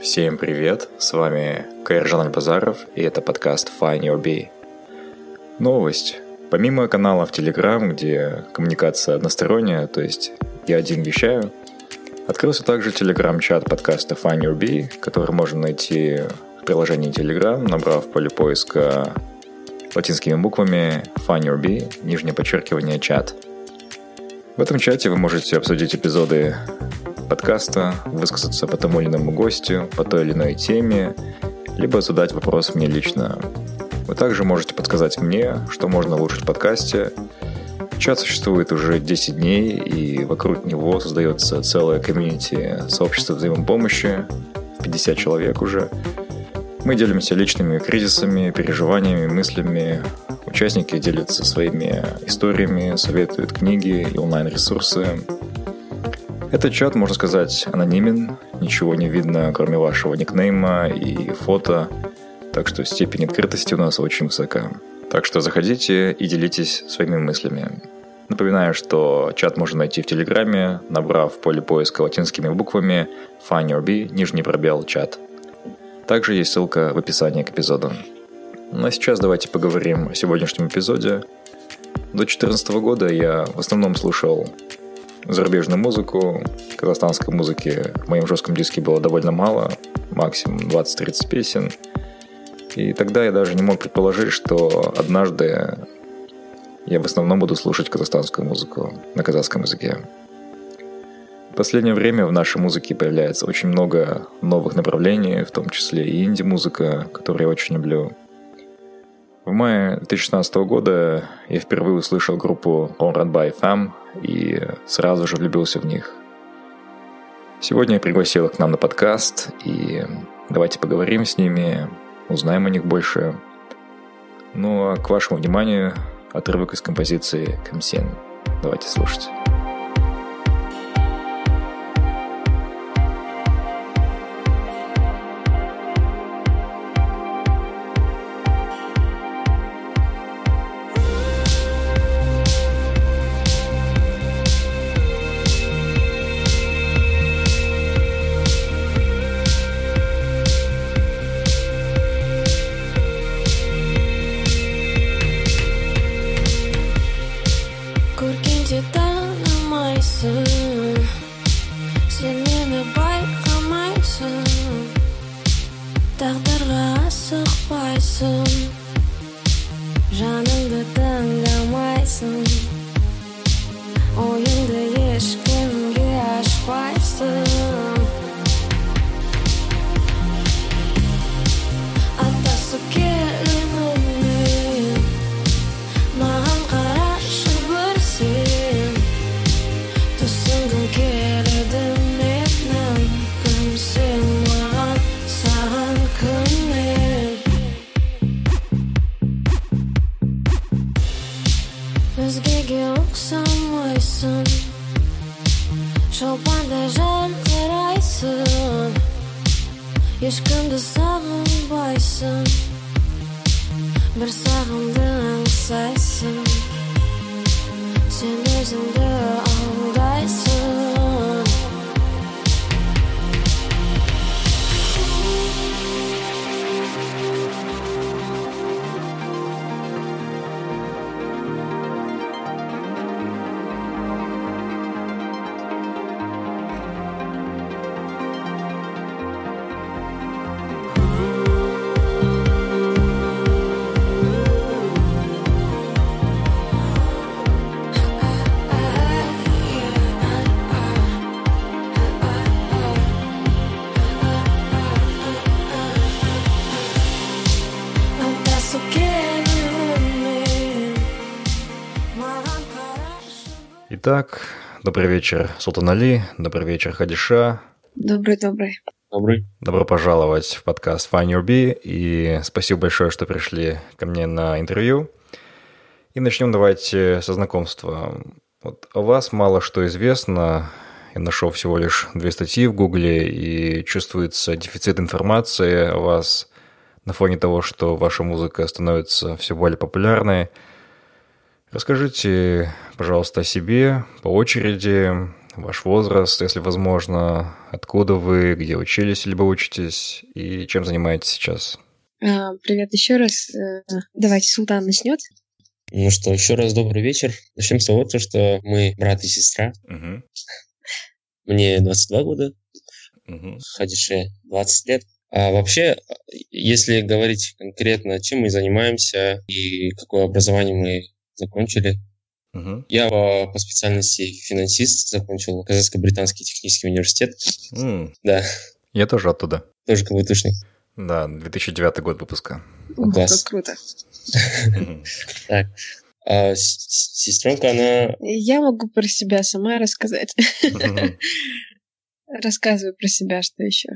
Всем привет, с вами Кайржан Базаров, и это подкаст Find Your Bee. Новость. Помимо канала в Telegram, где коммуникация односторонняя, то есть я один вещаю, открылся также телеграм-чат подкаста Find Your Bee, который можно найти в приложении Telegram, набрав в поле поиска латинскими буквами Find Your Bee, нижнее подчеркивание чат. В этом чате вы можете обсудить эпизоды подкаста, высказаться по тому или иному гостю, по той или иной теме, либо задать вопрос мне лично. Вы также можете подсказать мне, что можно улучшить в подкасте. Чат существует уже 10 дней, и вокруг него создается целое комьюнити сообщества взаимопомощи, 50 человек уже. Мы делимся личными кризисами, переживаниями, мыслями. Участники делятся своими историями, советуют книги и онлайн-ресурсы. Этот чат, можно сказать, анонимен, ничего не видно, кроме вашего никнейма и фото, так что степень открытости у нас очень высока. Так что заходите и делитесь своими мыслями. Напоминаю, что чат можно найти в Телеграме, набрав в поле поиска латинскими буквами Find нижний пробел, чат. Также есть ссылка в описании к эпизоду. Ну а сейчас давайте поговорим о сегодняшнем эпизоде. До 2014 года я в основном слушал зарубежную музыку. Казахстанской музыки в моем жестком диске было довольно мало, максимум 20-30 песен. И тогда я даже не мог предположить, что однажды я в основном буду слушать казахстанскую музыку на казахском языке. В последнее время в нашей музыке появляется очень много новых направлений, в том числе и инди-музыка, которую я очень люблю. В мае 2016 года я впервые услышал группу On Run By Fam и сразу же влюбился в них. Сегодня я пригласил их к нам на подкаст, и давайте поговорим с ними, узнаем о них больше. Ну а к вашему вниманию отрывок из композиции «Камсен». Давайте слушать. soon Итак, добрый вечер, Султан Али, добрый вечер, Хадиша. Добрый-добрый. Добрый. Добро пожаловать в подкаст Find Your Bee, и спасибо большое, что пришли ко мне на интервью. И начнем давайте со знакомства. Вот о вас мало что известно. Я нашел всего лишь две статьи в Гугле, и чувствуется дефицит информации о вас на фоне того, что ваша музыка становится все более популярной. Расскажите, пожалуйста, о себе по очереди, ваш возраст, если возможно, откуда вы, где учились либо учитесь и чем занимаетесь сейчас. А, привет еще раз. Э, давайте Султан начнет. Ну что, еще раз добрый вечер. Начнем с того, что мы брат и сестра. Угу. Мне 22 года, угу. Хадише 20 лет. А вообще, если говорить конкретно, чем мы занимаемся и какое образование мы закончили, угу. я по, по специальности финансист закончил Казахско-Британский технический университет. Mm. Да. Я тоже оттуда. Тоже КВТшник. Да, 2009 год выпуска. Ух, Класс. как круто. Так. А сестренка, она... Я могу про себя сама рассказать. Рассказываю про себя, что еще.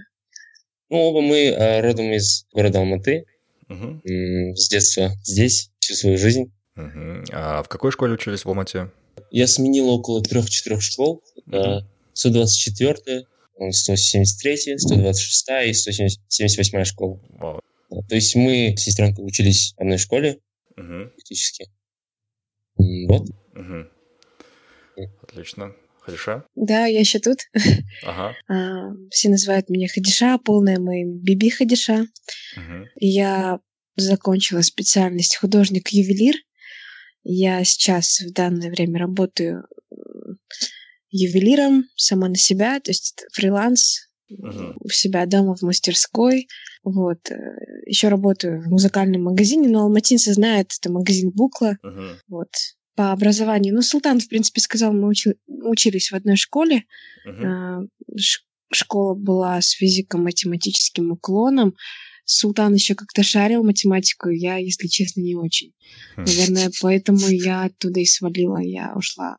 Ну, оба мы а, родом из города Алматы. С детства здесь, всю свою жизнь. А в какой школе учились в Алмате? Я сменил около трех-четырех школ. Это 124 173, 126 и 178 школа. Wow. То есть мы с сестренкой учились в одной школе uh-huh. практически. Вот. Uh-huh. Отлично. Хадиша? Да, я еще тут. Ага. А, все называют меня Хадиша, полное мое Биби Хадиша. Uh-huh. Я закончила специальность художник-ювелир. Я сейчас в данное время работаю ювелиром сама на себя, то есть фриланс uh-huh. у себя дома в мастерской. Вот. Э, Еще работаю в музыкальном магазине, но алматинцы знают, это магазин Букла. Uh-huh. Вот. По образованию. Ну, Султан, в принципе, сказал, мы учи- учились в одной школе. Uh-huh. Школа была с физико-математическим уклоном. Султан еще как-то шарил математику, я, если честно, не очень. Хм. Наверное, поэтому я оттуда и свалила, я ушла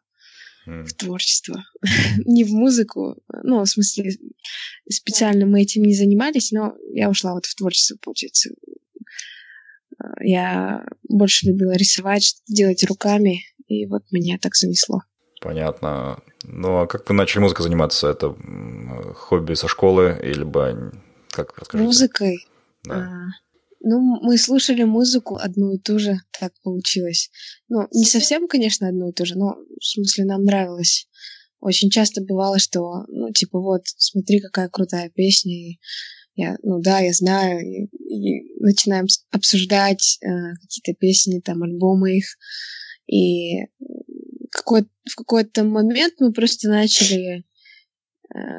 в творчество. не в музыку. Ну, в смысле, специально мы этим не занимались, но я ушла вот в творчество, получается. Я больше любила рисовать, делать руками, и вот меня так занесло. Понятно. Ну, а как вы начали музыкой заниматься? Это хобби со школы, или как расскажите? Музыкой? Да. А, ну, мы слушали музыку одну и ту же, так получилось. Ну, не совсем, конечно, одну и ту же, но в смысле нам нравилось. Очень часто бывало, что, ну, типа, вот, смотри, какая крутая песня, и я, ну да, я знаю, и, и начинаем обсуждать э, какие-то песни, там, альбомы их, и какой в какой-то момент мы просто начали,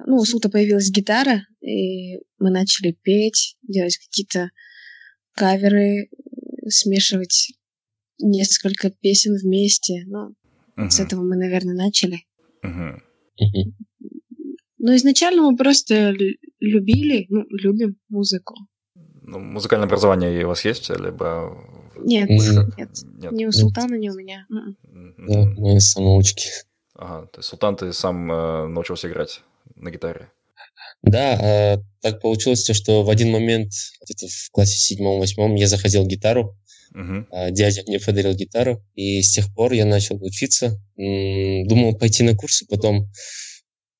ну, у Сута появилась гитара, и мы начали петь, делать какие-то каверы, смешивать несколько песен вместе. Ну, uh-huh. с этого мы, наверное, начали. Uh-huh. Но изначально мы просто любили, ну, любим музыку. Ну, музыкальное образование у вас есть, либо... Нет, mm-hmm. нет, нет. Ни у Султана, ни у меня. Да, мы самоучки. Ага, то есть Султан, ты сам э, научился играть на гитаре? Да, а, так получилось, что в один момент, где-то в классе седьмом-восьмом, я заходил гитару, uh-huh. дядя мне подарил гитару, и с тех пор я начал учиться. Думал пойти на курсы, потом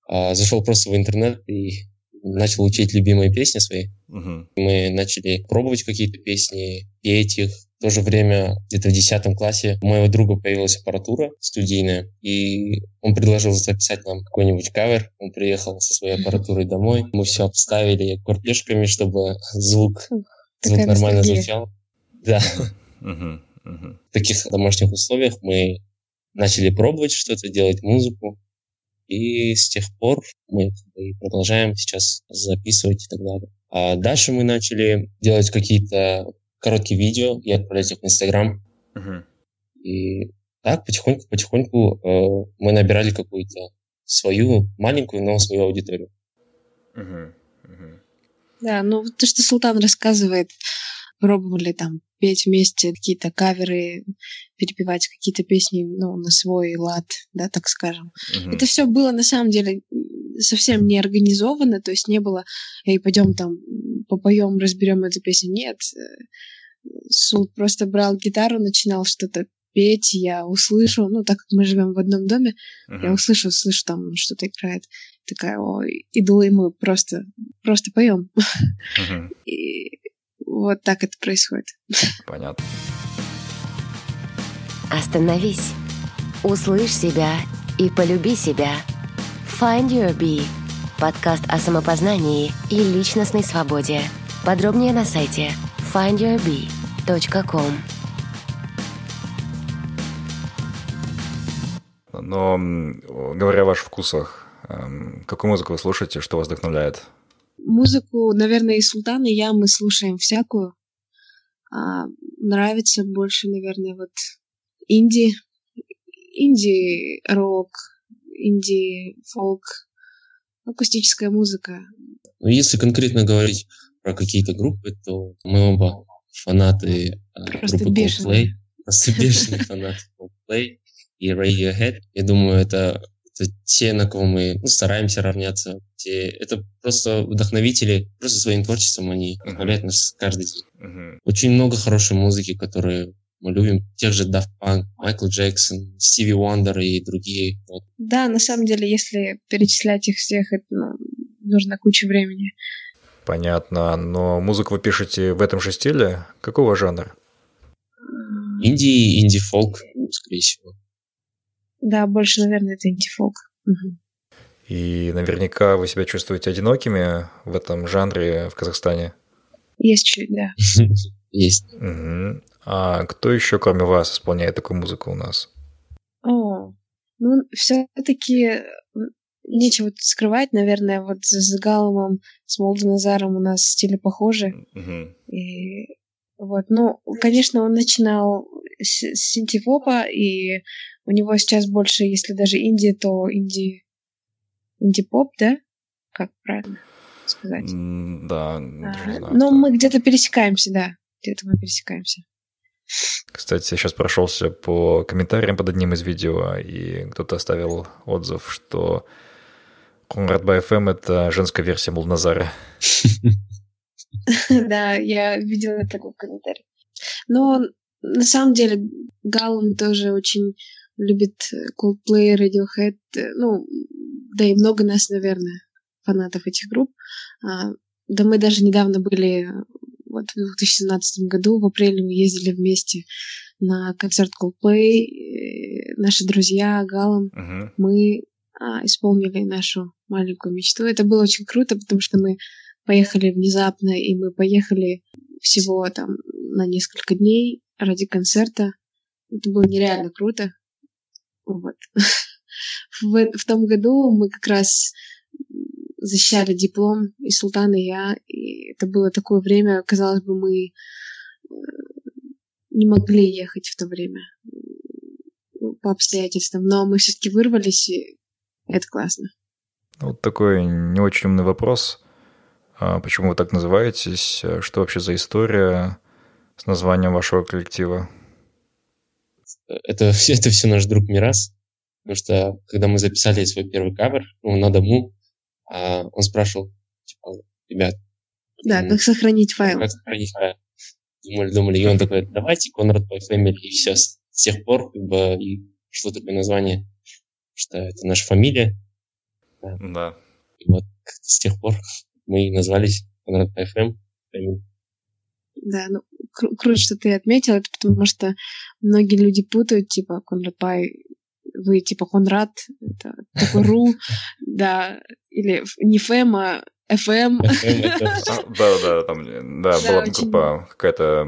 а, зашел просто в интернет и начал учить любимые песни свои. Uh-huh. Мы начали пробовать какие-то песни, петь их, в то же время, где-то в 10 классе, у моего друга появилась аппаратура студийная, и он предложил записать нам какой-нибудь кавер. Он приехал со своей аппаратурой домой. Мы все обставили курпешками, чтобы звук, звук нормально звучал. Да. В таких домашних условиях мы начали пробовать что-то, делать музыку. И с тех пор мы продолжаем сейчас записывать и так далее. А дальше мы начали делать какие-то короткие видео и отправлять их в Инстаграм. Uh-huh. И так потихоньку-потихоньку э, мы набирали какую-то свою маленькую, но свою аудиторию. Uh-huh. Uh-huh. Да, ну то, что Султан рассказывает, пробовали там петь вместе какие-то каверы, перепевать какие-то песни, ну, на свой лад, да, так скажем. Mm-hmm. Это все было на самом деле совсем не организовано, то есть не было, эй, пойдем там попоем, разберем эту песню. Нет, Сул просто брал гитару, начинал что-то петь, я услышу, ну, так как мы живем в одном доме, uh-huh. я услышу, слышу, там что-то играет. Такая, о, иду, и мы просто, просто поем. Uh-huh. И вот так это происходит. Понятно. Остановись. Услышь себя и полюби себя. Find Your Bee. Подкаст о самопознании и личностной свободе. Подробнее на сайте findyourbee.com. Но, говоря о ваших вкусах, эм, какую музыку вы слушаете, что вас вдохновляет? Музыку, наверное, и Султан, и я, мы слушаем всякую. А, нравится больше, наверное, вот инди, инди-рок, инди-фолк, акустическая музыка. Ну, если конкретно говорить про какие-то группы, то мы оба фанаты а, Просто группы бешеные. Coldplay. Просто бешеные фанаты Coldplay и Radiohead. Я думаю, это, это те, на кого мы ну, стараемся равняться. Те, это просто вдохновители, просто своим творчеством они вдохновляют нас каждый день. Uh-huh. Очень много хорошей музыки, которые мы любим тех же Daft Punk, Майкл Джексон, Стиви Уандер и другие. Вот. Да, на самом деле, если перечислять их всех, это ну, нужно куча времени. Понятно. Но музыку вы пишете в этом же стиле? Какого жанра? Инди, инди-фолк, скорее всего. Да, больше, наверное, это инди-фолк. Угу. И наверняка вы себя чувствуете одинокими в этом жанре в Казахстане? Есть чуть, да. Есть. Угу. А кто еще, кроме вас, исполняет такую музыку у нас? О, ну, все-таки нечего тут скрывать, наверное, вот с Галомом, с Молдоназаром у нас стили похожи. Uh-huh. И вот, ну, конечно, он начинал синтепопа, и у него сейчас больше, если даже инди, то инди, инди-поп, да? Как правильно сказать? Mm, да, а, знаю. Ну, мы где-то пересекаемся, да, где-то мы пересекаемся. Кстати, я сейчас прошелся по комментариям под одним из видео, и кто-то оставил отзыв, что Конрад БФМ — это женская версия Молназара. Да, я видела такой комментарий. Но на самом деле Галлум тоже очень любит Coldplay, Radiohead, ну, да и много нас, наверное, фанатов этих групп. А, да мы даже недавно были, вот в 2017 году, в апреле мы ездили вместе на концерт Coldplay, э, наши друзья, Галом, uh-huh. мы а, исполнили нашу маленькую мечту. Это было очень круто, потому что мы поехали внезапно, и мы поехали всего там на несколько дней ради концерта. Это было нереально круто. Вот. В, в том году мы как раз защищали диплом, и Султан, и я. И это было такое время, казалось бы, мы э, не могли ехать в то время по обстоятельствам, но мы все-таки вырвались, и это классно. Вот такой не очень умный вопрос. А почему вы так называетесь? Что вообще за история с названием вашего коллектива? Это, это все наш друг Мирас. Потому что, когда мы записали свой первый кавер, ну, на дому, а он спрашивал, типа, ребят... Да, как сохранить файл. Как сохранить файл. Думали, думали, и он такой, давайте Конрад по Family, и все. С тех пор, как бы, и что такое название что это наша фамилия. Да. да. И вот с тех пор мы и назвались Конрад FM. Да, ну кру- круто, что ты отметил это, потому что многие люди путают, типа, Конрад Пай, вы типа Конрад, это такой ру, да, или не ФМ, а FM. Да, да, там, да, была группа какая-то,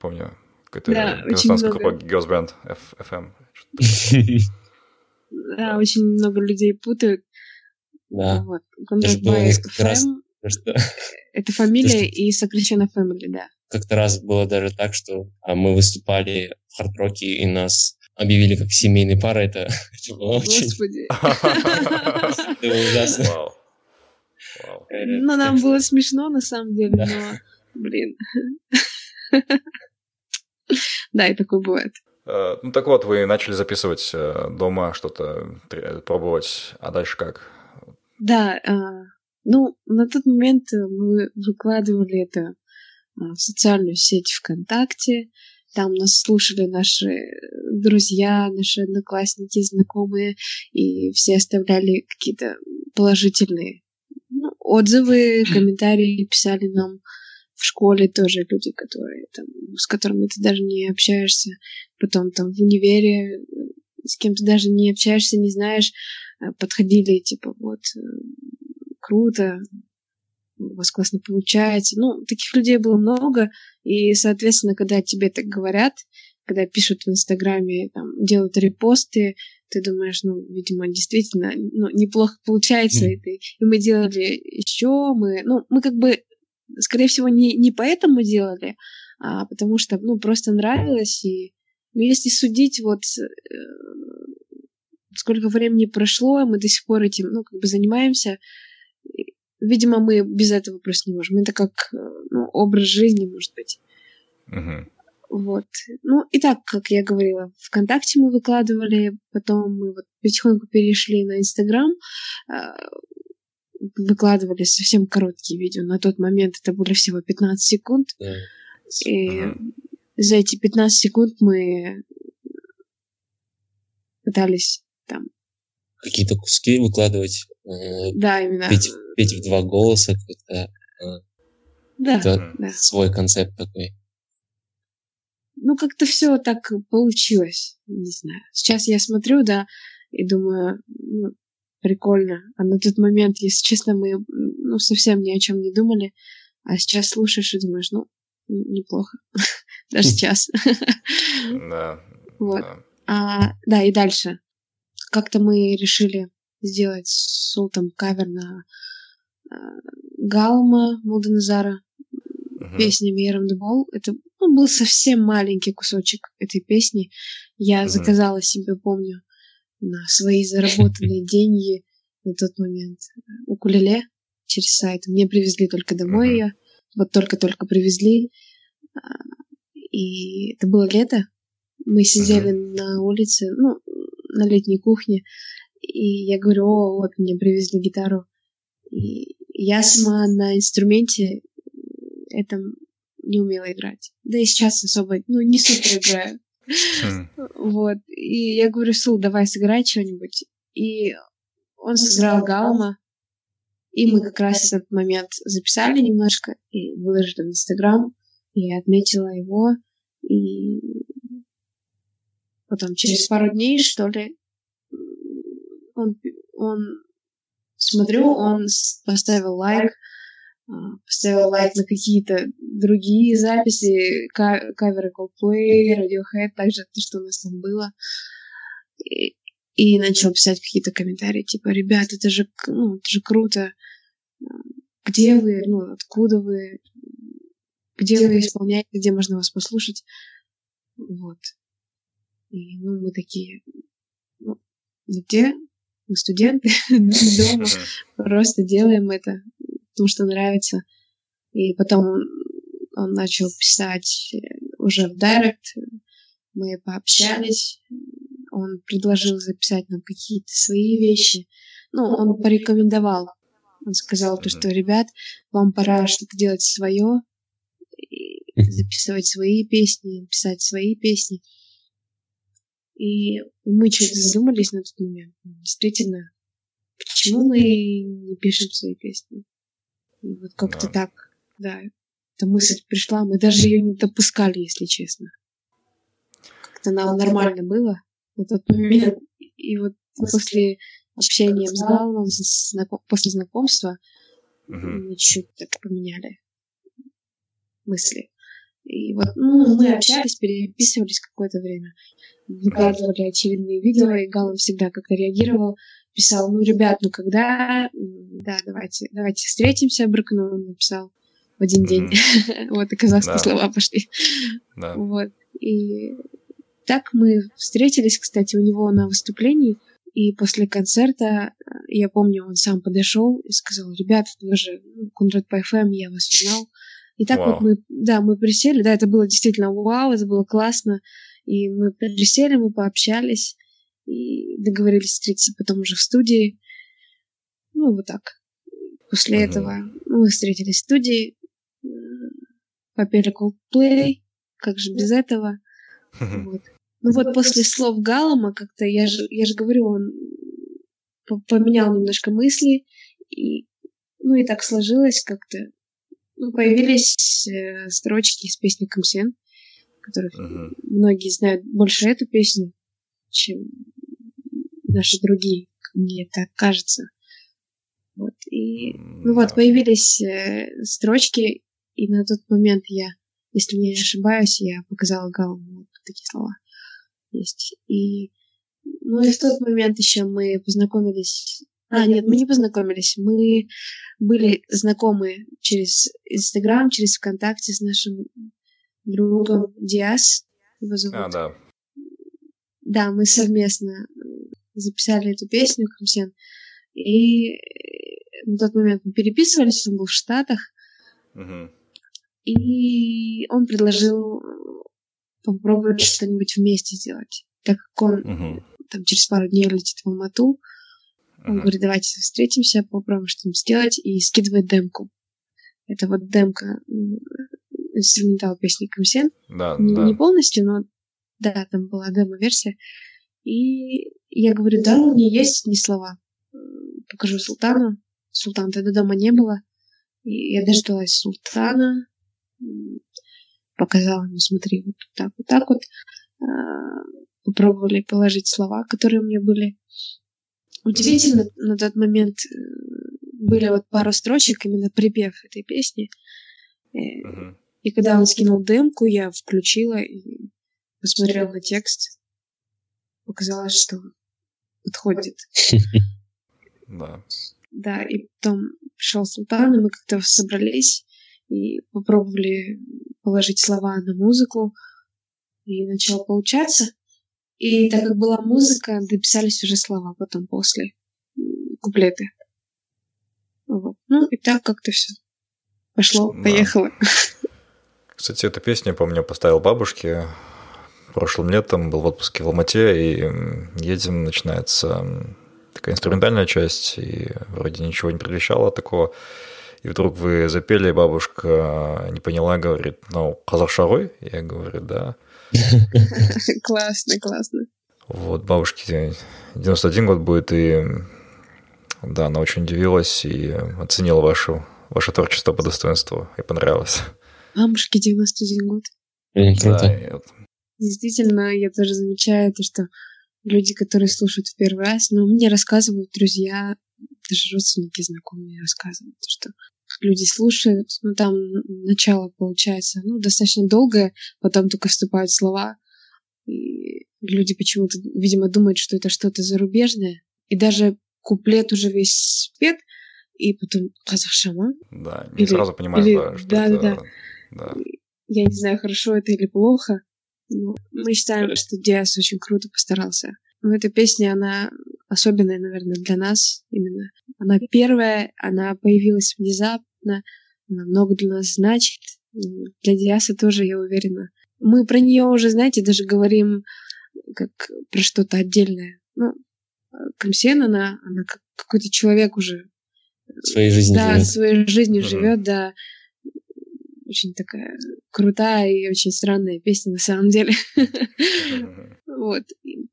помню, какая-то казахстанская группа Girls Band FM. Да, очень много людей путают. Да. Вот. Конрад Бай Фэм — это фамилия и сокращенно Family, да. Как-то раз было даже так, что а, мы выступали в хард-роке, и нас объявили как семейной парой. Это, это было очень... Господи. Это было ужасно. Ну, нам было смешно, на самом деле, но, блин. Да, и такое бывает. Э, ну так вот, вы начали записывать э, дома что-то, пробовать, а дальше как? Да, ну, на тот момент мы выкладывали это в социальную сеть ВКонтакте, там нас слушали наши друзья, наши одноклассники, знакомые, и все оставляли какие-то положительные ну, отзывы, комментарии писали нам в школе тоже люди, которые там, с которыми ты даже не общаешься, потом там в универе с кем ты даже не общаешься, не знаешь, э, подходили, типа, вот, э, круто, у вас классно получается. Ну, таких людей было много, и, соответственно, когда тебе так говорят, когда пишут в Инстаграме, там, делают репосты, ты думаешь, ну, видимо, действительно, ну, неплохо получается. Mm. И, и мы делали еще, мы, ну, мы как бы, скорее всего, не, не поэтому делали, а потому что, ну, просто нравилось. И ну, если судить, вот, э, сколько времени прошло, мы до сих пор этим, ну, как бы занимаемся, видимо, мы без этого просто не можем. Это как э, ну, образ жизни, может быть. Uh-huh. Вот. Ну, и так, как я говорила, ВКонтакте мы выкладывали, потом мы вот потихоньку перешли на Инстаграм, э, выкладывали совсем короткие видео. На тот момент это были всего 15 секунд. И за эти 15 секунд мы пытались там какие-то куски выкладывать. Э, да, именно. Петь, петь в два голоса. Какой-то, э, да, это да. свой концепт такой. Ну, как-то все так получилось. Не знаю. Сейчас я смотрю, да, и думаю, ну, прикольно. А на тот момент, если честно, мы ну, совсем ни о чем не думали. А сейчас слушаешь и думаешь, ну, неплохо. Даже сейчас. Да. Вот. А, да, и дальше как-то мы решили сделать с Султом кавер на э, Галма Мулданазара uh-huh. песня Миром Дебол. Это ну, был совсем маленький кусочек этой песни. Я uh-huh. заказала себе, помню, на свои заработанные деньги на тот момент укулеле через сайт. Мне привезли только домой uh-huh. ее. Вот только-только привезли. А, и это было лето. Мы сидели uh-huh. на улице, ну, на летней кухне, и я говорю, о, вот мне привезли гитару. И я сама на инструменте этом не умела играть. Да и сейчас особо, ну, не супер играю. Хм. Вот. И я говорю, Сул, давай сыграй что-нибудь. И он сыграл Галма. И мы как раз в этот момент записали немножко и выложили в Инстаграм. И я отметила его. И потом через пару дней, что ли, он, он смотрю, он поставил лайк, а, поставил лайк на какие-то другие записи, каверы Coldplay, Radiohead, также то, что у нас там было. И, и начал писать какие-то комментарии, типа, ребят, это же, ну, это же круто. Где вы, ну, откуда вы, где вы исполняете, где можно вас послушать. Вот. И, ну, мы такие, ну, где? Мы студенты дома, просто делаем это, потому что нравится. И потом он, он начал писать уже в директ, мы пообщались, он предложил записать нам какие-то свои вещи. Ну, он порекомендовал. Он сказал то, что, ребят, вам пора что-то делать свое, записывать свои песни, писать свои песни. И мы что-то задумались на тот момент. Действительно, почему мы не пишем свои песни? И вот как-то да. так, да, эта мысль пришла, мы даже ее не допускали, если честно. Как-то нам нормально было на тот момент. И вот после общения с Галом, после знакомства, угу. мы чуть так поменяли мысли. И вот ну, мы общались, переписывались какое-то время. Выкладывали очевидные видео, и Галан всегда как-то реагировал, писал, ну, ребят, ну, когда, да, давайте, давайте встретимся, Бракну написал в один день. вот, и казахские слова пошли. Вот, и так мы встретились, кстати, у него на выступлении, и после концерта, я помню, он сам подошел и сказал, ребята, вы же Кундрат по FM, я вас узнал, И так вау. вот мы, да, мы присели, да, это было действительно вау, это было классно. И мы присели, мы пообщались и договорились встретиться потом уже в студии. Ну, вот так. После uh-huh. этого мы встретились в студии, попели Coldplay, как же без этого. Вот. Ну вот после слов Галама как-то, я же, я же говорю, он поменял немножко мысли, и, ну и так сложилось как-то. Ну, появились э, строчки из песни Камсен, которых uh-huh. многие знают больше эту песню, чем наши другие, мне так кажется. Вот, и, ну вот, появились э, строчки, и на тот момент я, если не ошибаюсь, я показала Галому вот такие слова есть. И, ну и в тот момент еще мы познакомились а, нет, мы не познакомились. Мы были знакомы через Инстаграм, через ВКонтакте с нашим другом Диас. Его зовут. А, да. Да, мы совместно записали эту песню Камсен. И на тот момент мы переписывались, он был в Штатах. Угу. И он предложил попробовать что-нибудь вместе сделать. Так как он угу. там через пару дней летит в Алмату, он угу. говорит, давайте встретимся, попробуем что-нибудь сделать, и скидывает демку. Это вот демка инструментал песни Камсен. Да, не, да. не полностью, но да, там была демо-версия. И я говорю, да, у меня есть не слова. Покажу Султану. Султана тогда дома не было. И я дождалась Султана показала, ну смотри, вот так, вот так вот. А, попробовали положить слова, которые у меня были. Удивительно, на тот момент э, были вот пару строчек, именно припев этой песни. Uh-huh. И когда он скинул демку, я включила и посмотрела на текст. Показалось, что подходит. Да. Да, и потом пришел Султан, и мы как-то собрались и попробовали положить слова на музыку, и начало получаться. И так как была музыка, дописались уже слова потом после куплеты. Вот. Ну, и так как-то все пошло, да. поехало. Кстати, эту песню, помню, поставил бабушке прошлым летом, был в отпуске в Алмате, и едем, начинается такая инструментальная часть, и вроде ничего не предвещало такого и вдруг вы запели, бабушка не поняла, говорит, ну, казахша Я говорю, да. Классно, классно. Вот, бабушке 91 год будет, и да, она очень удивилась и оценила вашу, ваше творчество по достоинству, и понравилось. Бабушке 91 год. Круто. Да, Действительно, я тоже замечаю то, что люди, которые слушают в первый раз, ну, мне рассказывают друзья, даже родственники знакомые рассказывают, что люди слушают, ну там начало получается, ну достаточно долгое, потом только вступают слова, и люди почему-то, видимо, думают, что это что-то зарубежное, и даже куплет уже весь спет, и потом казахшама. Да, не или, сразу понимаешь, или, да, что да, это... Да, да. Я не знаю, хорошо это или плохо, но мы считаем, что Диас очень круто постарался. Но эта песня, она особенная, наверное, для нас именно. Она первая, она появилась внезапно, она много для нас значит. Для Диаса тоже, я уверена. Мы про нее уже, знаете, даже говорим как про что-то отдельное. Ну, Камсен, она, она как какой-то человек уже. Своей жизнью да, живет. своей жизнью uh-huh. живет, да. Очень такая крутая и очень странная песня на самом деле. Uh-huh. Вот.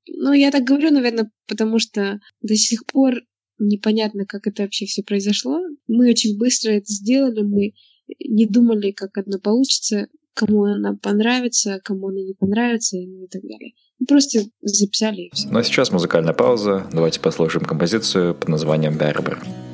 Ну, я так говорю, наверное, потому что до сих пор непонятно, как это вообще все произошло. Мы очень быстро это сделали, мы не думали, как оно получится, кому она понравится, кому она не понравится, и так далее. Мы просто записали и все. Ну а сейчас музыкальная пауза. Давайте послушаем композицию под названием «Бербер». come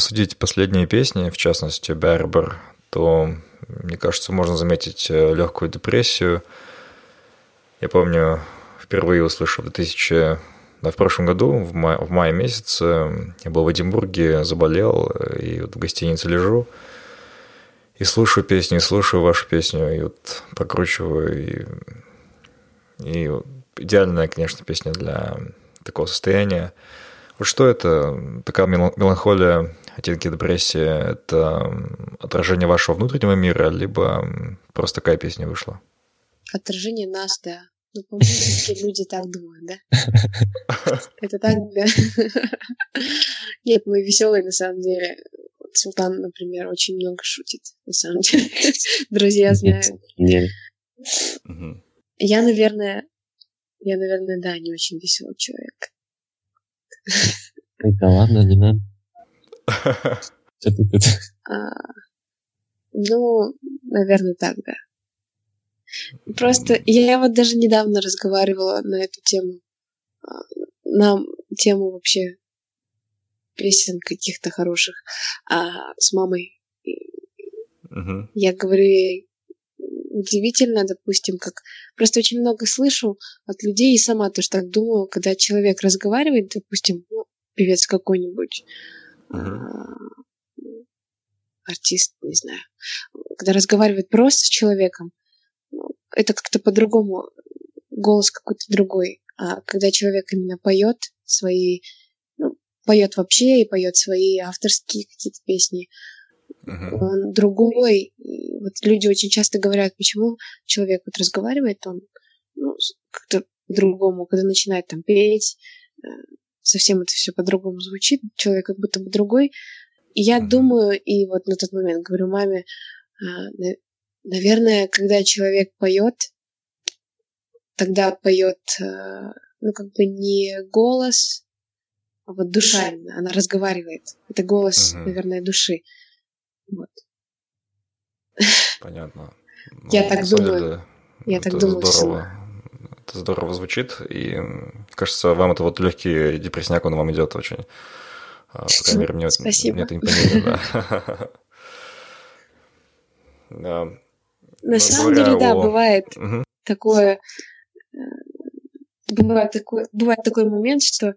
судить последние песни, в частности Бербер, то, мне кажется, можно заметить э, легкую депрессию. Я помню, впервые услышал в 2000 да, в прошлом году, в, мае, в мае месяце, я был в Эдинбурге, заболел, и вот в гостинице лежу, и слушаю песни, и слушаю вашу песню, и вот прокручиваю, и, и идеальная, конечно, песня для такого состояния. Вот что это? Такая меланхолия оттенки депрессии – это отражение вашего внутреннего мира, либо просто такая песня вышла? Отражение нас, да. Ну, по люди так думают, да? Это так, да? Нет, мы веселые на самом деле. Султан, например, очень много шутит, на самом деле. Друзья знают. Нет. Я, наверное, я, наверное, да, не очень веселый человек. Да ладно, не надо. Что ты тут? А, ну, наверное, так, да. Просто я вот даже недавно разговаривала на эту тему, а, на тему вообще песен каких-то хороших а, с мамой. Uh-huh. Я говорю, удивительно, допустим, как просто очень много слышу от людей и сама тоже так думаю, когда человек разговаривает, допустим, ну, певец какой-нибудь, артист, не знаю, когда разговаривает просто с человеком, ну, это как-то по-другому, голос какой-то другой. А когда человек именно поет свои, ну, поет вообще и поет свои авторские какие-то песни, uh-huh. он другой. И вот люди очень часто говорят, почему человек вот разговаривает, он ну, как-то по-другому, когда начинает там петь, э, совсем это все по-другому звучит, человек как будто бы другой. И я думаю, и вот на тот момент говорю маме, а, наверное, когда человек поет, тогда поет, а, ну, как бы не голос, а вот душа она разговаривает. Это голос, угу. наверное, души. Вот. Понятно. Я ну, так думаю. Деле, я так думаю. Здорово это здорово звучит, и кажется, вам это вот легкий депрессняк, он вам идет очень. А, по крайней мере, мне, Спасибо. мне это импонирует, да. Да. На Но самом деле, да, о... бывает такое, э, бывает такой, бывает такой момент, что э,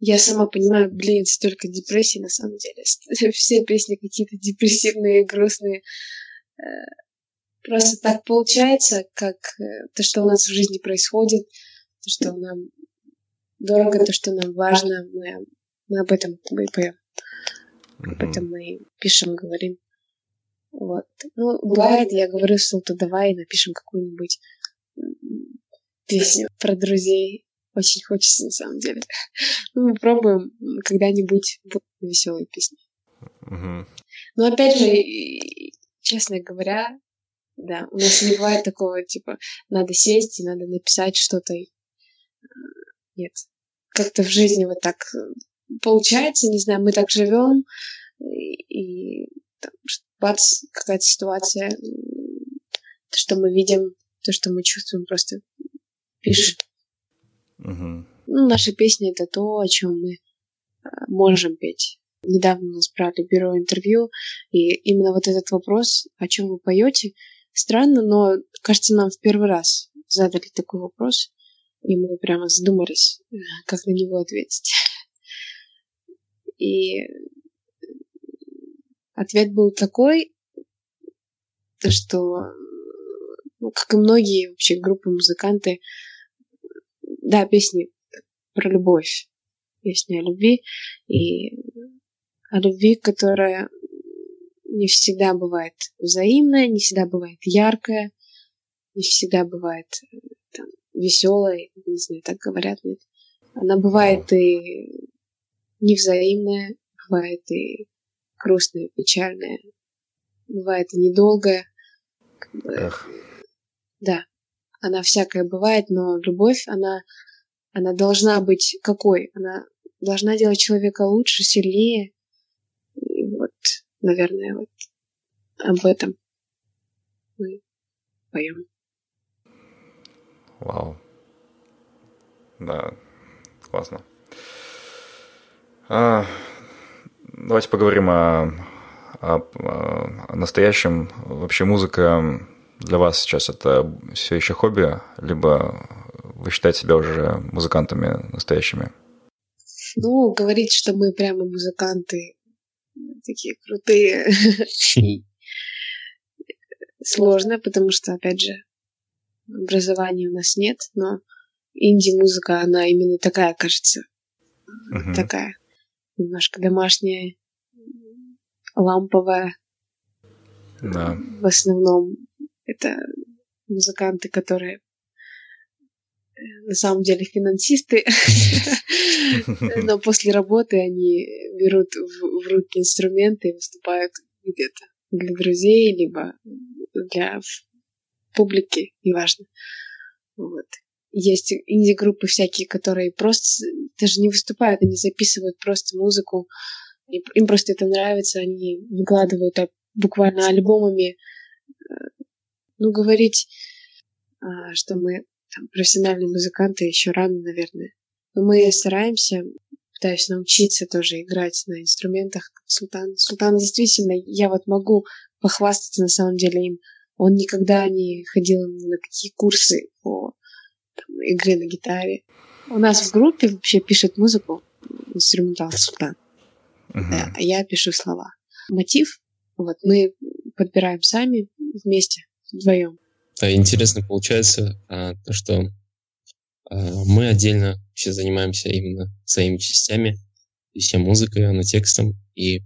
я сама понимаю, блин, столько депрессии на самом деле. Все песни какие-то депрессивные, грустные. Э, просто так получается, как то, что у нас в жизни происходит, то, что нам дорого, то, что нам важно, мы, мы об этом мы поем. Об этом мы пишем, говорим. Вот. Ну, бывает, я говорю Султу, давай напишем какую-нибудь песню про друзей. Очень хочется, на самом деле. Ну, мы пробуем когда-нибудь веселые песни. Но опять же, честно говоря, да, у нас не бывает такого, типа, надо сесть и надо написать что-то. Нет. Как-то в жизни вот так получается, не знаю, мы так живем, и, и там, бац, какая-то ситуация, то, что мы видим, то, что мы чувствуем, просто пишем. Uh-huh. Ну, наши это то, о чем мы а, можем петь. Недавно у нас брали бюро интервью, и именно вот этот вопрос, о чем вы поете, странно, но, кажется, нам в первый раз задали такой вопрос, и мы прямо задумались, как на него ответить. И ответ был такой, что, ну, как и многие вообще группы, музыканты, да, песни про любовь, песни о любви, и о любви, которая не всегда бывает взаимная, не всегда бывает яркая, не всегда бывает там, веселая, не знаю, так говорят, нет. Она бывает и невзаимная, бывает и грустная, печальная. Бывает и недолгая. Как бы, да, она всякая бывает, но любовь, она, она должна быть какой? Она должна делать человека лучше, сильнее. И вот, наверное, вот об этом мы поем. Вау. Да, классно. А, давайте поговорим о, о, о настоящем. Вообще музыка для вас сейчас это все еще хобби, либо вы считаете себя уже музыкантами настоящими? Ну, говорить, что мы прямо музыканты такие крутые, сложно, потому что, опять же, образования у нас нет, но инди-музыка, она именно такая, кажется, такая немножко домашняя, ламповая. Да. В основном это музыканты, которые э, на самом деле финансисты, но после работы они берут в, руки инструменты и выступают где-то для друзей, либо для публики, неважно. Вот. Есть инди-группы всякие, которые просто даже не выступают, они записывают просто музыку. Им просто это нравится, они выкладывают буквально альбомами. Ну, говорить, а, что мы там, профессиональные музыканты, еще рано, наверное. Но мы стараемся, пытаюсь научиться тоже играть на инструментах. Султан, Султан действительно, я вот могу похвастаться на самом деле им. Он никогда не ходил ни на какие курсы по там, игре на гитаре. У нас в группе вообще пишет музыку инструментал Султан. Uh-huh. Да, а я пишу слова. Мотив вот мы подбираем сами вместе, вдвоем. Да, интересно получается а, то, что а, мы отдельно все занимаемся именно своими частями, и все музыкой, она текстом, и...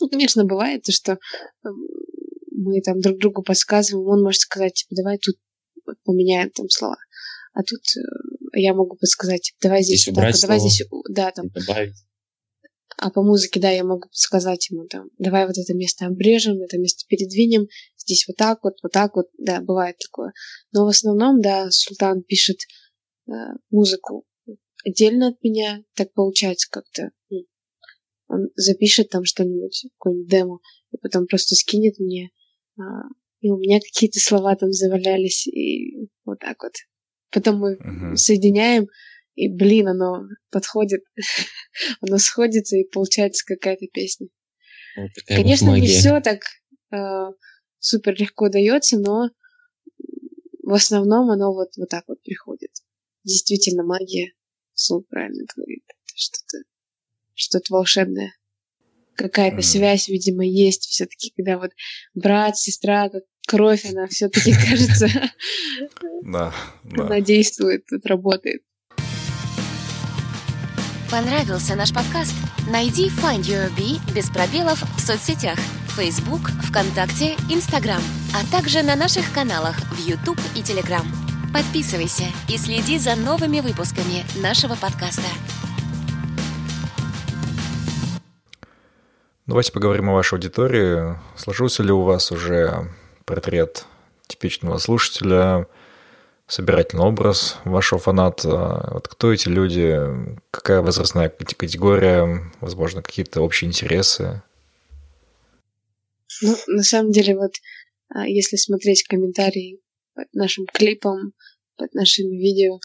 Ну, конечно, бывает то, что мы там друг другу подсказываем, он может сказать, типа, давай тут поменяем там слова. А тут э, я могу подсказать, типа, давай здесь, здесь убрать так, давай здесь, да, там. Добавить. А по музыке, да, я могу сказать ему там, давай вот это место обрежем, это место передвинем, здесь вот так вот, вот так вот, да, бывает такое. Но в основном, да, Султан пишет э, музыку отдельно от меня, так получается как-то. Ну, он запишет там что-нибудь, какой-нибудь демо, и потом просто скинет мне, э, и у меня какие-то слова там завалялись, и вот так вот. Потом мы uh-huh. соединяем, и, блин, оно подходит, оно сходится, и получается какая-то песня. Вот Конечно, вот не все так э, супер легко дается, но в основном оно вот, вот так вот приходит. Действительно, магия, Сол правильно говорит, это что-то что-то волшебное. Какая-то mm. связь, видимо, есть все-таки, когда вот брат, сестра, как кровь, она все-таки, кажется, она действует, тут работает. Понравился наш подкаст? Найди Find Your Bee без пробелов в соцсетях Facebook, ВКонтакте, Instagram, а также на наших каналах в YouTube и Telegram. Подписывайся и следи за новыми выпусками нашего подкаста. Давайте поговорим о вашей аудитории. Сложился ли у вас уже портрет типичного слушателя, собирательный образ вашего фаната? Вот кто эти люди? Какая возрастная категория? Возможно, какие-то общие интересы? Ну, на самом деле, вот а, если смотреть комментарии под нашим клипом, под нашими видео,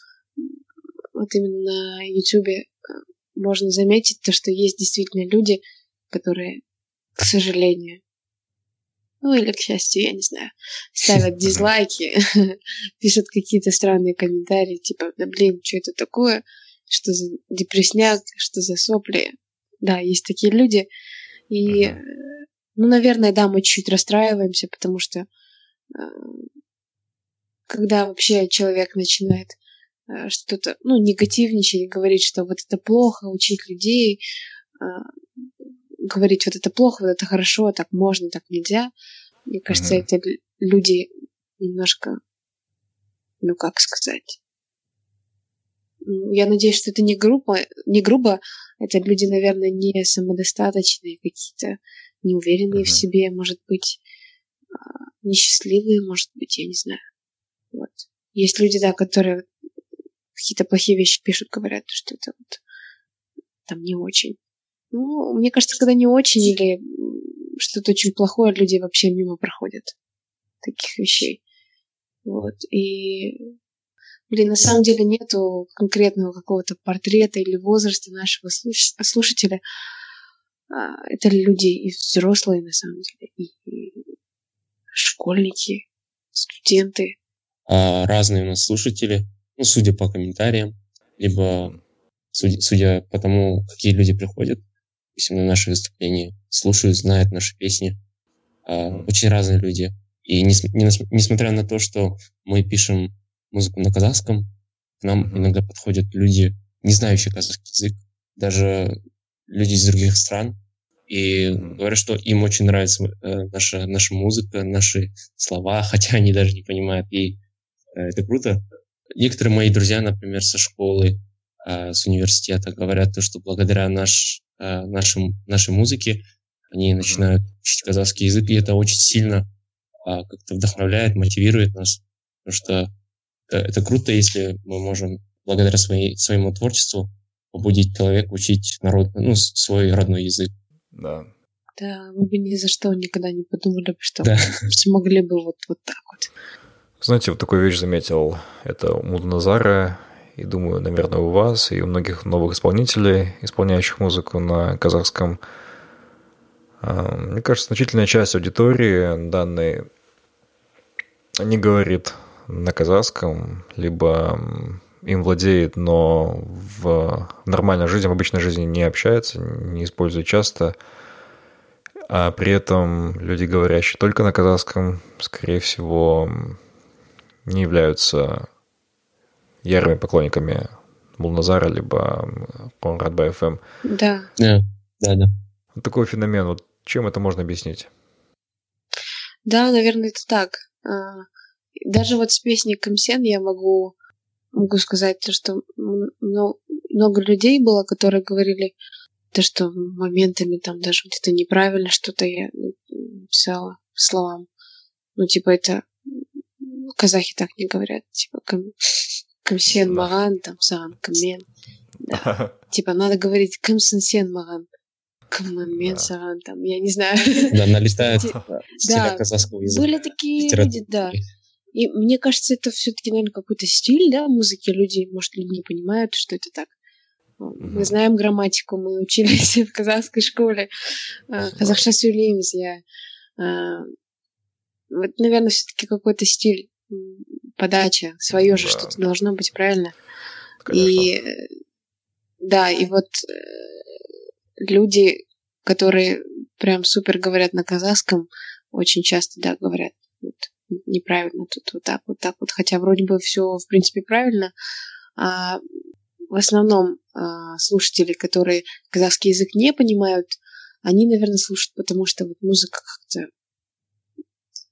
вот именно на YouTube а, можно заметить то, что есть действительно люди, которые, к сожалению, ну или к счастью, я не знаю, ставят дизлайки, пишут какие-то странные комментарии, типа, да блин, что это такое, что за депресняк, что за сопли. Да, есть такие люди. И, ну, наверное, да, мы чуть расстраиваемся, потому что э, когда вообще человек начинает э, что-то, ну, негативничать, говорить, что вот это плохо, учить людей, э, говорить, вот это плохо, вот это хорошо, так можно, так нельзя. Мне кажется, mm-hmm. это люди немножко, ну как сказать, я надеюсь, что это не грубо, не грубо, это люди, наверное, не самодостаточные какие-то, неуверенные mm-hmm. в себе, может быть, а, несчастливые, может быть, я не знаю. Вот. Есть люди, да, которые какие-то плохие вещи пишут, говорят, что это вот там не очень. Ну, мне кажется, когда не очень или что-то очень плохое, люди вообще мимо проходят таких вещей. Вот. И, блин, на самом деле нету конкретного какого-то портрета или возраста нашего слушателя. А, это люди и взрослые, на самом деле, и школьники, студенты. А разные у нас слушатели, ну, судя по комментариям, либо судя, судя по тому, какие люди приходят допустим, на наши выступления, слушают, знают наши песни. А, очень разные люди. И не, не, несмотря на то, что мы пишем музыку на казахском, к нам иногда подходят люди, не знающие казахский язык, даже люди из других стран, и говорят, что им очень нравится э, наша, наша музыка, наши слова, хотя они даже не понимают. И э, это круто. Некоторые мои друзья, например, со школы, э, с университета, говорят то, что благодаря наш, Э, нашим, нашей музыки, они начинают учить казахский язык, и это очень сильно а, как-то вдохновляет, мотивирует нас, потому что это, это круто, если мы можем благодаря своей, своему творчеству побудить человека учить народ, ну, свой родной язык. Да. Да, мы бы ни за что никогда не подумали, что да. смогли бы вот, вот так вот. Знаете, вот такую вещь заметил, это Мудназара, и думаю, наверное, у вас и у многих новых исполнителей, исполняющих музыку на казахском. А, мне кажется, значительная часть аудитории данной не говорит на казахском, либо им владеет, но в нормальной жизни, в обычной жизни не общается, не использует часто. А при этом люди, говорящие только на казахском, скорее всего, не являются ярыми поклонниками Мулназара, либо Конрад БФМ. Да. Да, да, да. Вот такой феномен. Вот чем это можно объяснить? Да, наверное, это так. А, даже вот с песней Камсен я могу, могу сказать, то, что много людей было, которые говорили, то, что моментами там даже где-то неправильно что-то я писала словам. Ну, типа, это казахи так не говорят. Типа, кім сен маған там саған кім мен да. типа надо говорить кімсің сен маған кіммін мен саған там я не знаю да налетает да казахского языка были такие люди да и мне кажется, это все-таки, наверное, какой-то стиль, да, музыки. Люди, может, люди не понимают, что это так. Мы знаем грамматику, мы учились в казахской школе. Казахша сөйлейміз, я. Вот, наверное, все-таки какой-то стиль подача, свое же что-то должно быть, правильно? И да, и вот э, люди, которые прям супер говорят на казахском, очень часто, да, говорят вот, неправильно тут вот так, вот так вот, хотя вроде бы все в принципе правильно, а в основном а, слушатели, которые казахский язык не понимают, они, наверное, слушают, потому что вот музыка как-то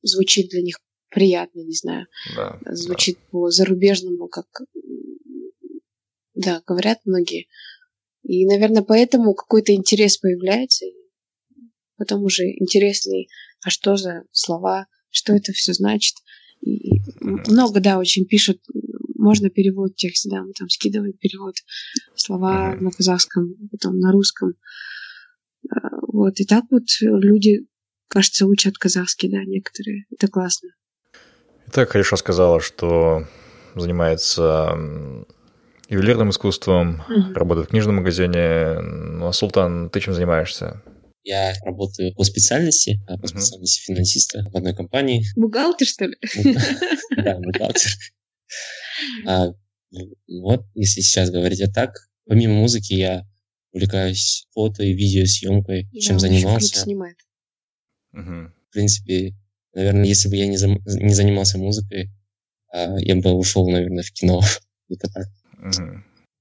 звучит для них приятно, не знаю, да, звучит да. по зарубежному, как да, говорят многие. И, наверное, поэтому какой-то интерес появляется, потом уже интересный, а что за слова, что это все значит. И много, да, очень пишут, можно перевод текста, да, мы там скидываем перевод, слова на казахском, потом на русском. А, вот, и так вот люди, кажется, учат казахский, да, некоторые. Это классно. И так хорошо сказала, что занимается ювелирным искусством, mm работает в книжном магазине. Ну, а Султан, ты чем занимаешься? Я работаю по специальности, а по специальности финансиста в одной компании. Бухгалтер, что ли? Да, бухгалтер. А, вот, если сейчас говорить а так, помимо музыки я увлекаюсь фото и видеосъемкой, чем занимался. снимает. В принципе, наверное, если бы я не, не занимался музыкой, а, я бы ушел, наверное, в кино. Это так.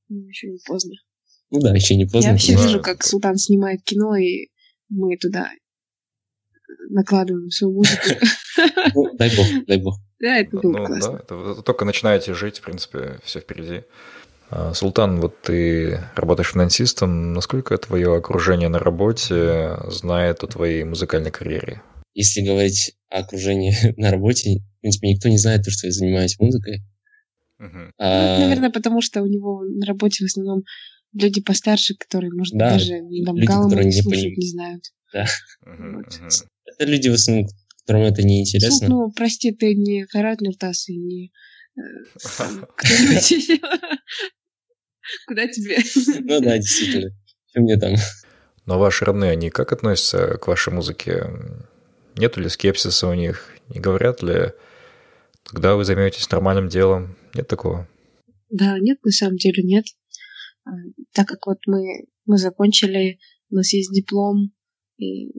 Ну, еще не поздно. Ну да, еще не поздно. Я вообще вижу, как Султан снимает кино, и мы туда накладываем свою музыку. Ну, дай бог, дай бог. Да, это было ну, классно. Да, только начинаете жить, в принципе, все впереди. А, Султан, вот ты работаешь финансистом. Насколько твое окружение на работе знает о твоей музыкальной карьере? Если говорить о окружении на работе, в принципе, никто не знает то, что я занимаюсь музыкой. Uh-huh. А... Ну, наверное, потому что у него на работе в основном люди постарше, которые, может да, даже там, люди, которые не, слушают, не знают. Да. Uh-huh, вот. uh-huh. Это люди в основном, которым это не интересно. Ну, прости, ты не Хайрат Нуртас и не э, Куда тебе? Ну да, действительно. Что мне там? Но ваши родные, они как относятся к вашей музыке? Нету ли скепсиса у них? Не говорят ли, когда вы займетесь нормальным делом? Нет такого? Да, нет, на самом деле нет. А, так как вот мы, мы закончили, у нас есть диплом, и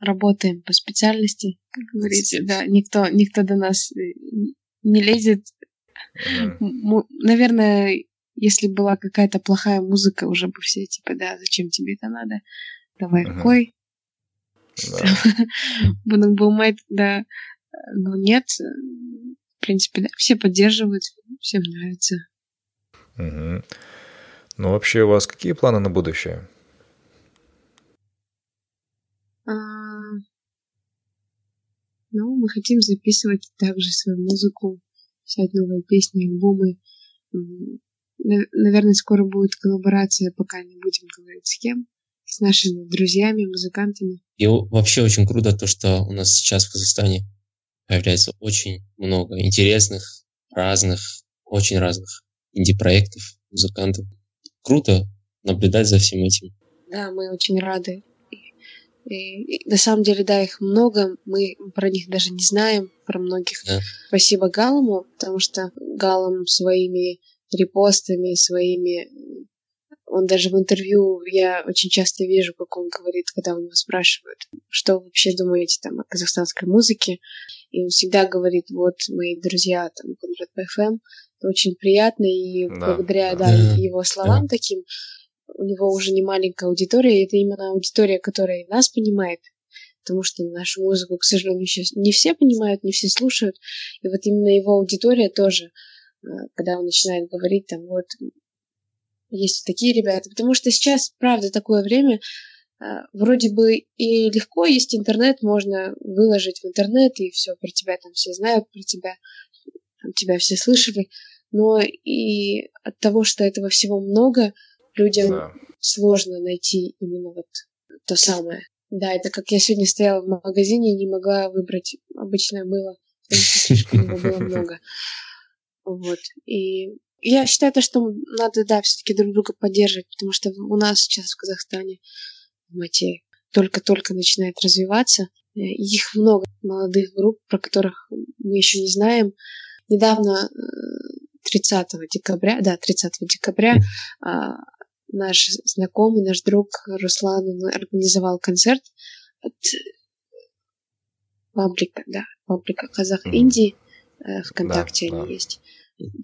работаем по специальности, как говорится, да, никто, никто до нас э, не лезет. Mm-hmm. Наверное, если была какая-то плохая музыка, уже бы все типа, да, зачем тебе это надо? Давай mm-hmm. рукой. Буду думать, да. Но нет, в принципе, да, все поддерживают, всем нравится. Угу. Ну, вообще, у вас какие планы на будущее? А... Ну, мы хотим записывать также свою музыку, писать новые песни, альбомы. Наверное, скоро будет коллаборация, пока не будем говорить с кем, с нашими друзьями, музыкантами. И вообще очень круто то, что у нас сейчас в Казахстане появляется очень много интересных, разных, очень разных инди-проектов, музыкантов. Круто наблюдать за всем этим. Да, мы очень рады. И, и, на самом деле, да, их много, мы про них даже не знаем, про многих. Да. Спасибо Галому, потому что Галам своими репостами, своими он даже в интервью, я очень часто вижу, как он говорит, когда у него спрашивают, что вы вообще думаете там о казахстанской музыке. И он всегда говорит, вот мои друзья там Конрад ПФМ, это очень приятно, и да, благодаря да. Да, его словам да. таким, у него уже не маленькая аудитория, и это именно аудитория, которая нас понимает, потому что нашу музыку, к сожалению, сейчас не все понимают, не все слушают, и вот именно его аудитория тоже, э, когда он начинает говорить, там, вот, есть такие ребята, потому что сейчас, правда, такое время, а, вроде бы и легко есть интернет, можно выложить в интернет, и все про тебя там все знают про тебя, там тебя все слышали, но и от того, что этого всего много, людям да. сложно найти именно вот то самое. Да, это как я сегодня стояла в магазине и не могла выбрать обычное мыло, слишком его было много. Вот. И я считаю, то, что надо, да, все-таки друг друга поддерживать, потому что у нас сейчас в Казахстане, в Мате, только-только начинает развиваться. Э, их много молодых групп, про которых мы еще не знаем. Недавно, 30 э, декабря, да, 30 декабря, а, наш знакомый, наш друг Руслан организовал концерт от паблика, да, паблика Казах Индии, э, ВКонтакте да, они да. есть.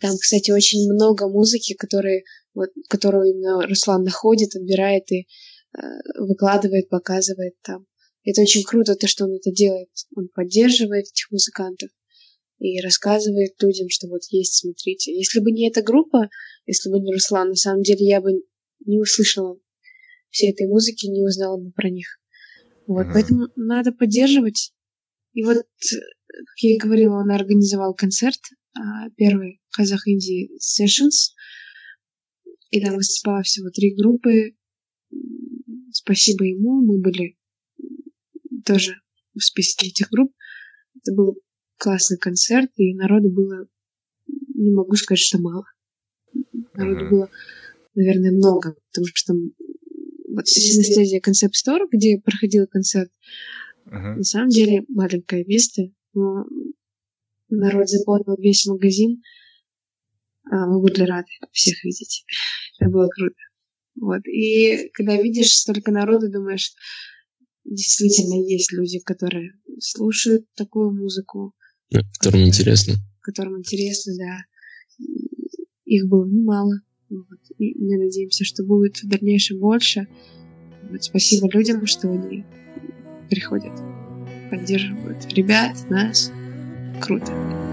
Там, кстати, очень много музыки, которые, вот, которую именно Руслан находит, отбирает и э, выкладывает, показывает там. Это очень круто, то, что он это делает. Он поддерживает этих музыкантов и рассказывает людям, что вот есть, смотрите. Если бы не эта группа, если бы не Руслан, на самом деле я бы не услышала всей этой музыки, не узнала бы про них. Вот, mm-hmm. поэтому надо поддерживать. И вот, как я и говорила, он организовал концерт, а, первый Казах Инди Sessions, и там выступало всего три группы. Спасибо ему, мы были тоже в списке этих групп. Это был классный концерт, и народу было, не могу сказать, что мало. Народу mm-hmm. было наверное, много, потому что вот синестезия концепт стор, где проходил концерт, uh-huh. на самом деле маленькое место, но народ заполнил весь магазин. А, мы были рады всех видеть. Это было круто. Вот. И когда видишь столько народу, думаешь, действительно есть люди, которые слушают такую музыку. Которым интересно. Которым интересно, да. Их было немало. Вот. И мы надеемся, что будет в дальнейшем больше. Вот. Спасибо людям, что они приходят, поддерживают ребят, нас. Круто.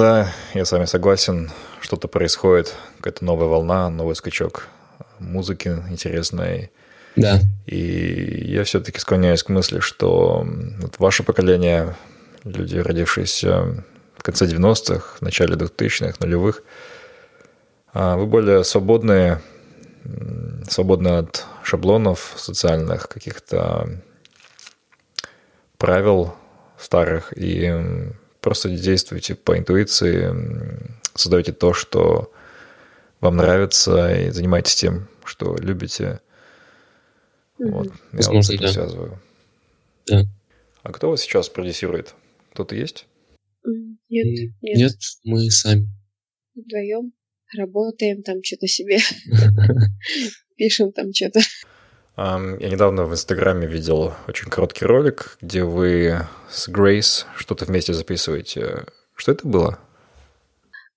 Да, я с вами согласен. Что-то происходит, какая-то новая волна, новый скачок музыки интересной. Да. И я все-таки склоняюсь к мысли, что вот ваше поколение, люди, родившиеся в конце 90-х, в начале 2000-х, нулевых, а вы более свободные, свободны от шаблонов социальных, каких-то правил старых, и Просто действуйте по интуиции, создаете то, что вам нравится, и занимайтесь тем, что любите. Mm-hmm. Вот, я Возможно, вот с этим да. связываю. Да. А кто вас сейчас продюсирует? Кто-то есть? Нет, нет. Нет, мы сами. Вдвоем работаем там что-то себе. Пишем там что-то. Я недавно в Инстаграме видел очень короткий ролик, где вы с Грейс что-то вместе записываете. Что это было?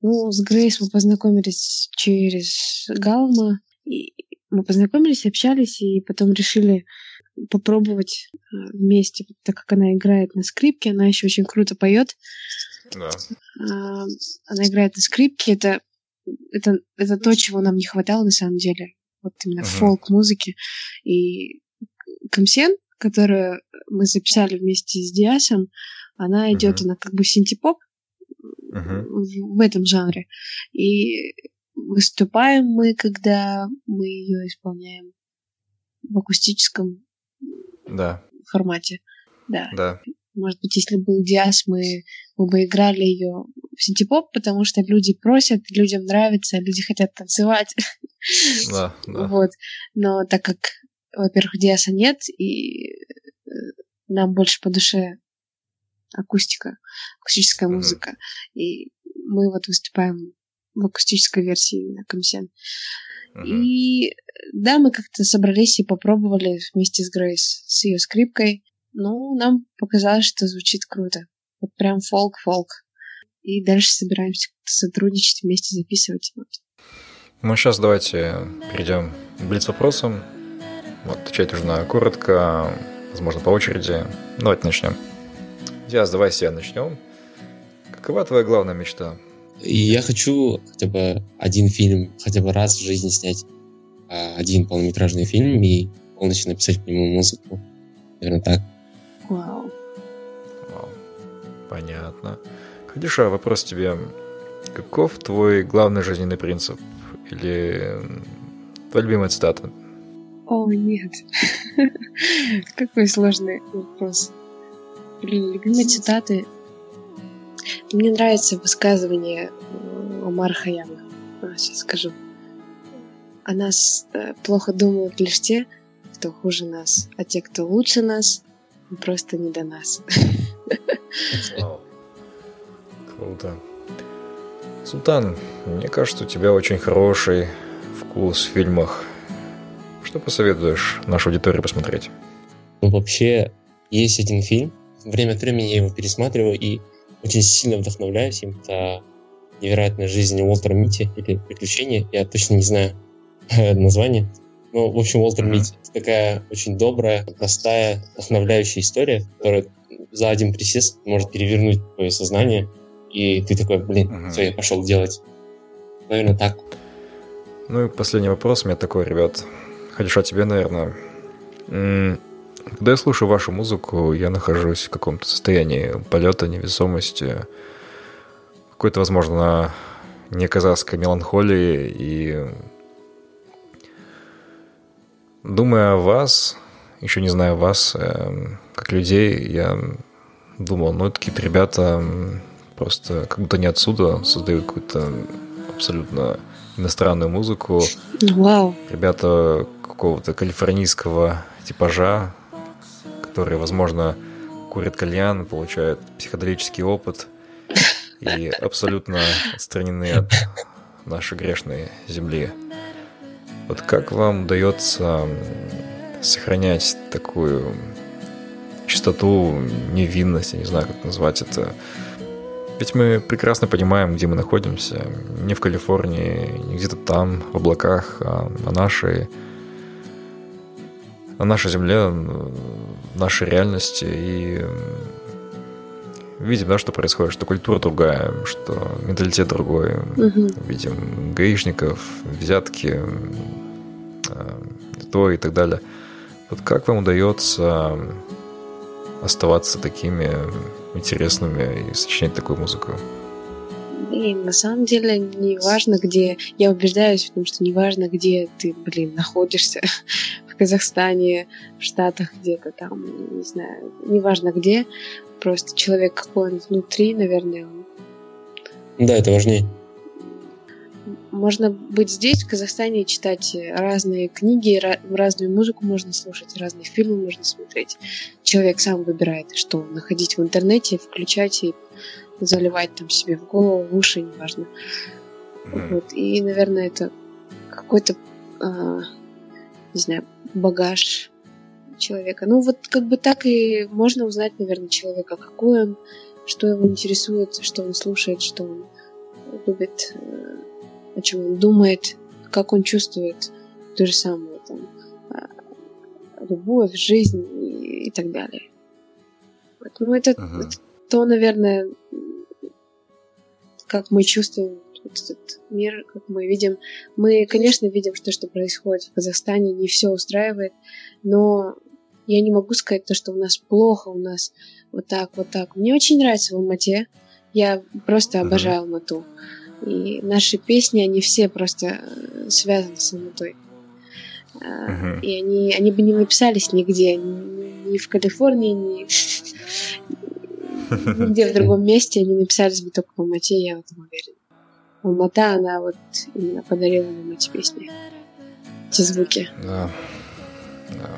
Ну, с Грейс мы познакомились через Галма. И мы познакомились, общались, и потом решили попробовать э, вместе, так как она играет на скрипке, она еще очень круто поет. Да. А, она играет на скрипке, это, это, это то, чего нам не хватало на самом деле. Вот именно uh-huh. фолк-музыки. И Камсен, которую мы записали вместе с Диасом, она идет, uh-huh. она как бы синтепоп uh-huh. в, в этом жанре. И выступаем мы, когда мы ее исполняем в акустическом да. формате. Да. Да. Может быть, если был Диас, мы, мы бы играли ее в синтепоп, потому что люди просят, людям нравится, люди хотят танцевать. Да, да. Вот. Но так как, во-первых, Диаса нет, и э, нам больше по душе акустика, акустическая mm-hmm. музыка. И мы вот выступаем в акустической версии на Комсен. Uh-huh. И да, мы как-то собрались и попробовали вместе с Грейс, с ее скрипкой. Ну, нам показалось, что звучит круто. Вот прям фолк-фолк. И дальше собираемся сотрудничать, вместе записывать. Вот. Ну, сейчас давайте перейдем к блиц-вопросам. Вот, отвечать нужно коротко, возможно, по очереди. Давайте начнем. Диас, давай с начнем. Какова твоя главная мечта? Я хочу хотя бы один фильм, хотя бы раз в жизни снять а, один полнометражный фильм и полностью написать к нему музыку. Наверное, так. Вау. Вау. Понятно. Кадиша, вопрос тебе. Каков твой главный жизненный принцип? Или твоя любимая цитата? О, нет. Какой сложный вопрос. Блин, любимые цитаты мне нравится высказывание э, Омар Хаяма. Сейчас скажу. О нас э, плохо думают лишь те, кто хуже нас, а те, кто лучше нас, просто не до нас. Круто. Султан, мне кажется, у тебя очень хороший вкус в фильмах. Что посоветуешь нашей аудитории посмотреть? Ну, вообще, есть один фильм. Время от времени я его пересматриваю, и очень сильно вдохновляюсь им. Это невероятная жизнь Уолтера Мити или приключения. Я точно не знаю название. Но, в общем, Уолтер Мити. Такая очень добрая, простая, вдохновляющая история, которая за один присест может перевернуть твое сознание. И ты такой, блин, uh-huh. все, я пошел делать. Наверное, так. Ну и последний вопрос у меня такой, ребят. Хочу от тебе, наверное. Когда я слушаю вашу музыку, я нахожусь в каком-то состоянии полета, невесомости, какой-то, возможно, неказахской меланхолии. И думая о вас, еще не знаю вас, э, как людей, я думал, ну, это какие-то ребята просто как будто не отсюда создают какую-то абсолютно иностранную музыку. Вау. Ребята какого-то калифорнийского типажа, которые, возможно, курят кальян, получают психоделический опыт и абсолютно отстранены от нашей грешной земли. Вот как вам удается сохранять такую чистоту, невинность, я не знаю, как назвать это. Ведь мы прекрасно понимаем, где мы находимся. Не в Калифорнии, не где-то там, в облаках, а на нашей, на нашей земле, нашей реальности и видим, да, что происходит, что культура другая, что менталитет другой. Угу. Видим гаишников, взятки, э, то и так далее. Вот как вам удается оставаться такими интересными и сочинять такую музыку? Блин, на самом деле не важно, где... Я убеждаюсь в том, что не важно, где ты, блин, находишься. в Казахстане, в Штатах где-то там, не знаю, неважно где. Просто человек какой он внутри, наверное, он... Да, это важнее. можно быть здесь, в Казахстане, читать разные книги, разную музыку можно слушать, разные фильмы можно смотреть. Человек сам выбирает, что находить в интернете, включать и заливать там себе в голову, в уши, неважно. Вот. И, наверное, это какой-то, а, не знаю, багаж человека. Ну, вот как бы так и можно узнать, наверное, человека, какой он, что его интересует, что он слушает, что он любит, э, о чем он думает, как он чувствует то же самое, там, а, любовь, жизнь и, и так далее. Вот. Ну, это, uh-huh. это то, наверное, как мы чувствуем вот этот мир, как мы видим. Мы, конечно, видим, что, что происходит в Казахстане, не все устраивает, но я не могу сказать то, что у нас плохо, у нас вот так, вот так. Мне очень нравится в Алмате. Я просто обожаю Алмату. И наши песни, они все просто э, связаны с Алматой. Uh-huh. И они, они бы не написались нигде, ни, ни в Калифорнии, ни нигде в другом месте, они написались бы только в Алмате, я в этом уверена. Алмата, она вот именно подарила нам эти песни, эти звуки. Да. да.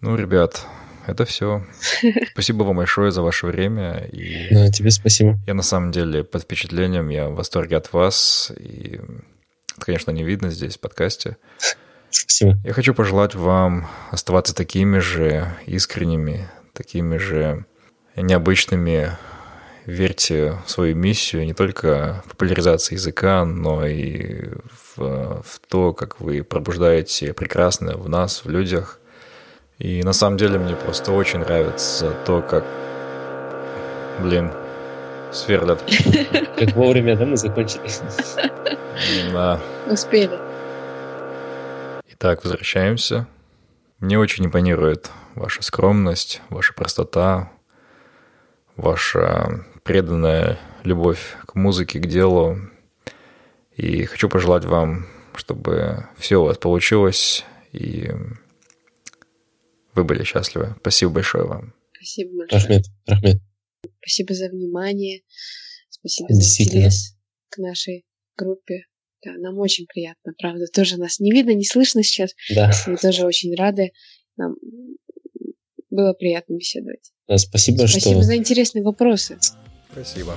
Ну, ребят, это все. Спасибо вам большое за ваше время. И да, тебе спасибо. Я на самом деле под впечатлением, я в восторге от вас. И это, конечно, не видно здесь в подкасте. Спасибо. Я хочу пожелать вам оставаться такими же искренними, такими же необычными верьте в свою миссию не только в популяризации языка, но и в, в то, как вы пробуждаете прекрасное в нас, в людях. И на самом деле мне просто очень нравится то, как, блин, сверлят. Как вовремя, да, мы закончили? Да. Успели. Итак, возвращаемся. Мне очень импонирует ваша скромность, ваша простота, ваша преданная любовь к музыке, к делу. И хочу пожелать вам, чтобы все у вас получилось, и вы были счастливы. Спасибо большое вам. Спасибо большое. Рахмет, Рахмет. Спасибо за внимание. Спасибо за интерес к нашей группе. Да, нам очень приятно, правда. Тоже нас не видно, не слышно сейчас. Да. Мы тоже очень рады. Нам было приятно беседовать. Да, спасибо, спасибо что... Спасибо за интересные вопросы. Спасибо.